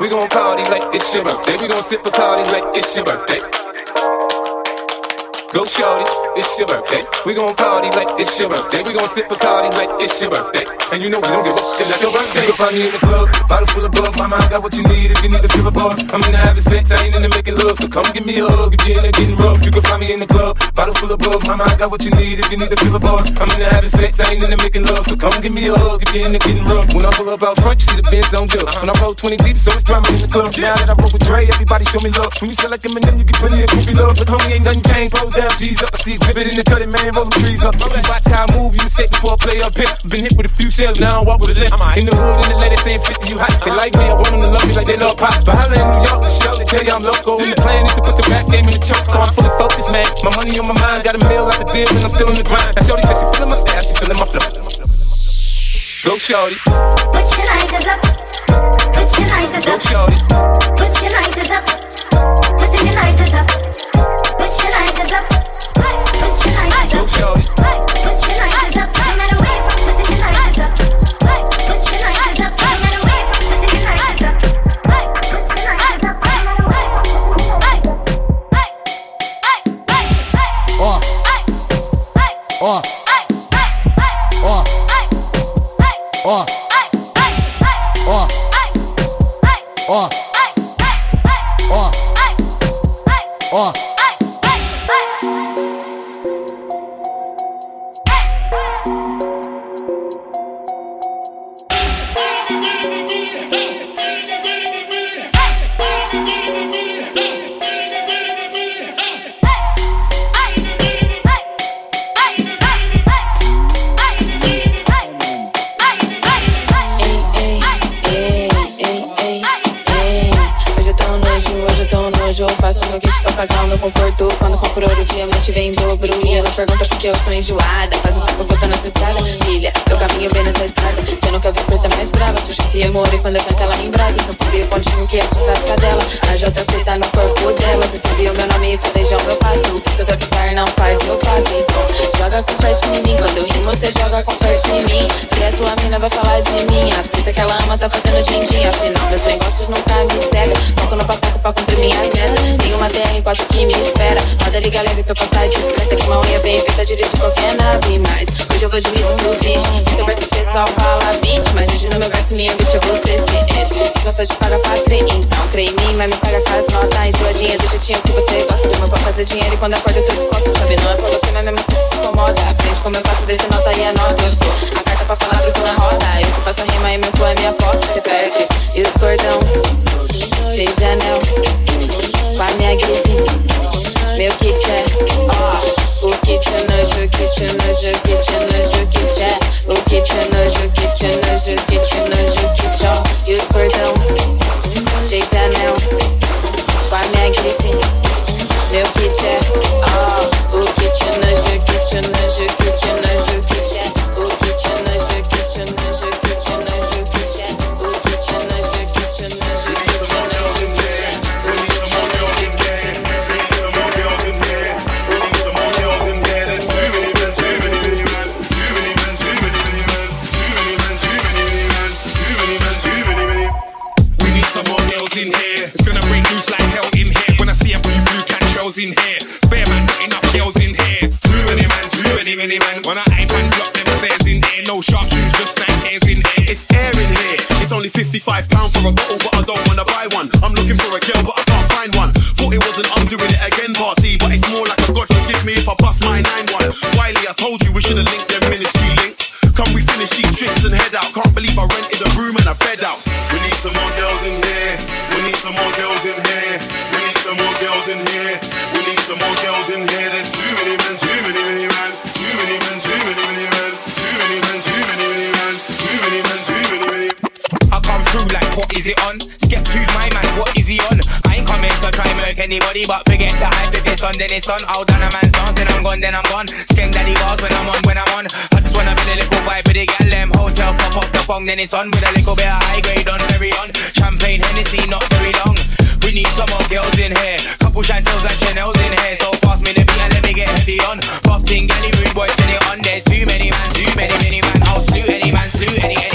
We gon' party like it's your birthday. We gon' sip a party like it's your birthday. And you know we don't give up, that's your birthday. You can find me in the club, bottle full of bug. My mind got what you need if you need to feel a buzz. I'm into having sex, I ain't into making love. So come give me a hug if you're into getting rough. You can find me in the club, bottle full of bug. My mind got what you need if you need to feel a buzz. I'm into having sex, I ain't into making love. So come give me a hug if you're into getting rough. When I pull up out front, you see the Benz on jump. When I roll 20 deep, so it's drama in the club. Now that I roll with Dre, everybody show me love. When you sell like Eminem, you get plenty of groupie love. But homie ain't nothing changed. Down, G's up. I see Xzibit in the cutting, man, trees up. You watch how I move, you mistake a player pimp. Been hit with a few shells, now I walk with a limp. In the hood, in the lady saying 50, you hot. They like me, I want them to love me like they love pop. But holla in New York, the show, they tell you I'm loco. And the plan is to put the rap game in the choke. I'm fully focused, man. My money on my mind, got a meal out the deal, and I'm still in the grind. Now, Shorty says she my style, she my flow. Go, Shorty. Put your lighters up. Put your lighters up. Go, Shorty. Put your lighters up. Put your lighters up. ó, ó, ó, ó, ó. cortou. Quando comprou o diamante vem em dobro. E ela pergunta por que eu sou enjoada. Faz um tempo que eu tô nessa estrada, filha. Eu caminho bem nessa estrada. Você nunca viu preta mais brava. Sua chefia amor e quando eu canto ela em brasa. São pobre pontinho que é atiça a cadela. A J tá no corpo dela. Você sabia o meu nome e farejão eu passo. O que seu não faz, eu faço. Então, joga confete em mim. Quando eu rimo, você joga confete em mim. Se é sua mina, vai falar de mim. A fita que ela ama tá fazendo din-din. Afinal, meus negócios nunca me cega. Foco no papaco pra cumprir minhas metas. Tem uma TR4 que me espera. Roda liga leve pra passar discreta. Que uma unha bem feita dirige qualquer nave. Mas hoje eu vou de beat. Fica perto você só fala beat. Mas hoje no meu verso minha beat é você ser é. Gosta de pagar pra crer, então crê em mim. Mas me paga com as notas enjoadinha do jeitinho que você gosta. Como eu vou fazer dinheiro e quando acordo eu tô disposta. Sabe, não é pra você, mas mesmo assim se incomoda. Aprende como eu faço, vê se nota e anota. Eu sou a carta pra falar truco na roda. Eu que faço a rima e meu flow é minha aposta. Você perde e os cordão. Cheio de anel. Com a minha grife. Meu kit é, shells in here. Bare man, not enough girls in here. Too many man, too many, many man. When I aim and block them stairs in here. No sharp shoes, just nine hairs in here. It's air in here. It's only 55 pound for a bottle, but I don't wanna buy one. In here. We need some more girls in here. There's too many men, too many, many men. Too many men, too many, many men. Too many men, too many, many men. Too many men, too many, many. I come through like, what is it on? Skeps, who's my man? What is he on? I ain't coming to try murk anybody, but forget the hype. If it's on, then it's on. Out down a man's dance, then I'm gone, then I'm gone. Skin daddy bars when I'm on, when I'm on. I just wanna build a little vibe with the gal, them hotel pop off the phone, then it's on with a little bit of high grade on, very on. Champagne, Hennessy, not very long. We need some more girls in here. Couple Chantels and Chanel's in here. So pass me the beat and let me get heavy on. Pop thing, galley rude boys in it on. There's too many man, too many, many man. I'll slew any man, slew any, any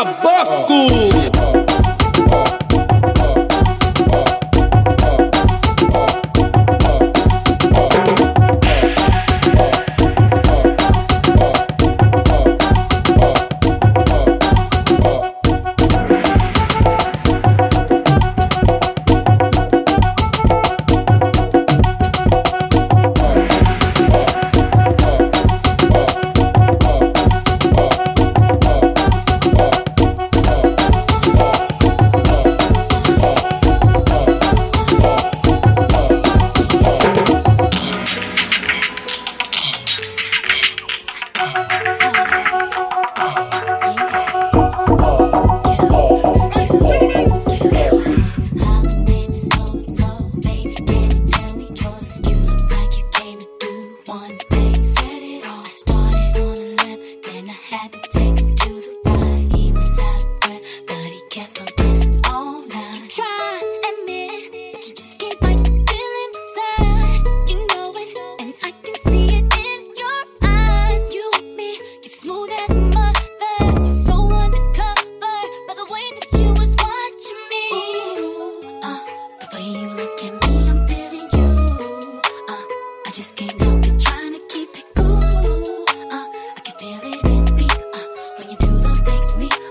Trabuco! me.